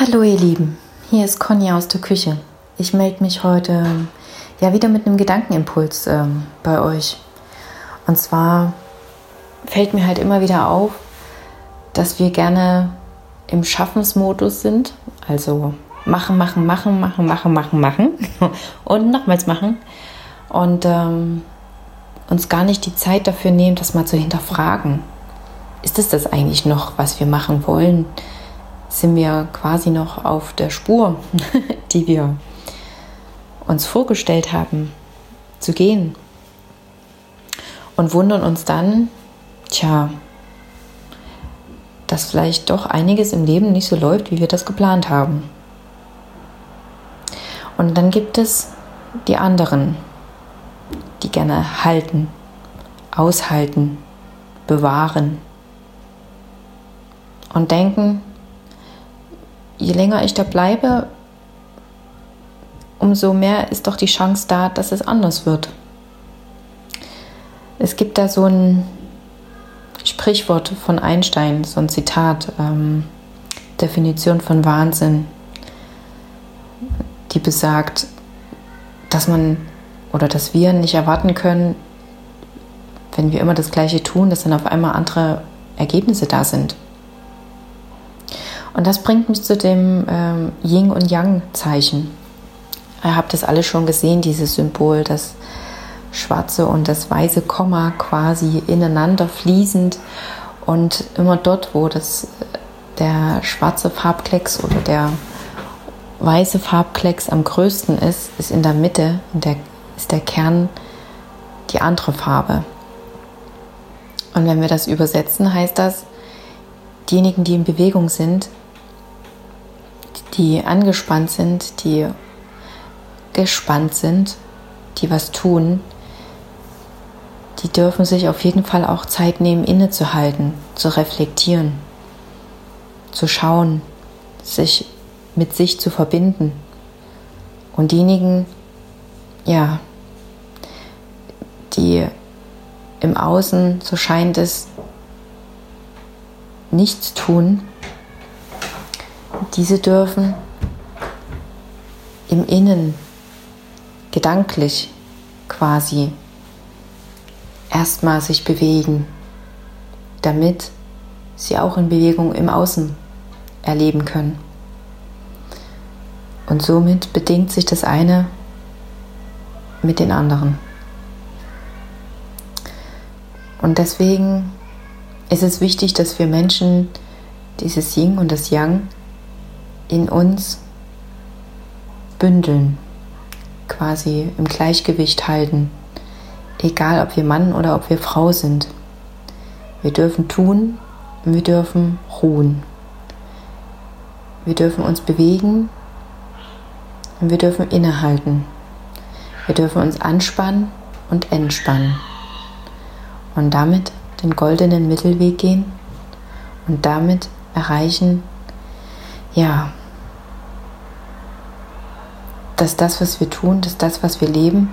Hallo ihr Lieben, hier ist Conny aus der Küche. Ich melde mich heute ja wieder mit einem Gedankenimpuls ähm, bei euch. Und zwar fällt mir halt immer wieder auf, dass wir gerne im Schaffensmodus sind. Also machen, machen, machen, machen, machen, machen, machen und nochmals machen. Und ähm, uns gar nicht die Zeit dafür nehmen, das mal zu hinterfragen. Ist es das eigentlich noch, was wir machen wollen? Sind wir quasi noch auf der Spur, die wir uns vorgestellt haben, zu gehen. Und wundern uns dann, tja, dass vielleicht doch einiges im Leben nicht so läuft, wie wir das geplant haben. Und dann gibt es die anderen, die gerne halten, aushalten, bewahren und denken, je länger ich da bleibe, umso mehr ist doch die Chance da, dass es anders wird. Es gibt da so ein Sprichwort von Einstein, so ein Zitat, ähm, Definition von Wahnsinn, die besagt, dass man oder dass wir nicht erwarten können, wenn wir immer das Gleiche tun, dass dann auf einmal andere Ergebnisse da sind. Und das bringt mich zu dem ähm, Yin- und Yang-Zeichen. Ihr habt das alle schon gesehen, dieses Symbol, das schwarze und das weiße Komma quasi ineinander fließend. Und immer dort, wo das, der schwarze Farbklecks oder der weiße Farbklecks am größten ist, ist in der Mitte, in der, ist der Kern die andere Farbe. Und wenn wir das übersetzen, heißt das, diejenigen, die in Bewegung sind, die angespannt sind, die gespannt sind, die was tun, die dürfen sich auf jeden Fall auch Zeit nehmen, innezuhalten, zu reflektieren, zu schauen, sich mit sich zu verbinden. Und diejenigen, ja, die im Außen, so scheint es, nichts tun, diese dürfen im Innen gedanklich quasi erstmal sich bewegen, damit sie auch in Bewegung im Außen erleben können. Und somit bedingt sich das eine mit den anderen. Und deswegen ist es wichtig, dass wir Menschen dieses Yin und das Yang in uns bündeln, quasi im Gleichgewicht halten, egal ob wir Mann oder ob wir Frau sind. Wir dürfen tun wir dürfen ruhen. Wir dürfen uns bewegen und wir dürfen innehalten. Wir dürfen uns anspannen und entspannen und damit den goldenen Mittelweg gehen und damit erreichen, ja, dass das, was wir tun, dass das, was wir leben,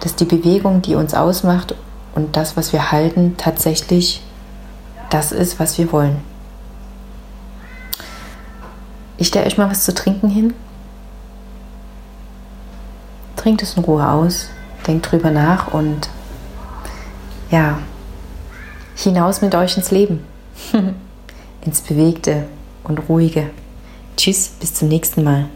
dass die Bewegung, die uns ausmacht und das, was wir halten, tatsächlich das ist, was wir wollen. Ich stelle euch mal was zu trinken hin. Trinkt es in Ruhe aus, denkt drüber nach und ja, hinaus mit euch ins Leben, ins Bewegte und Ruhige. Tschüss, bis zum nächsten Mal.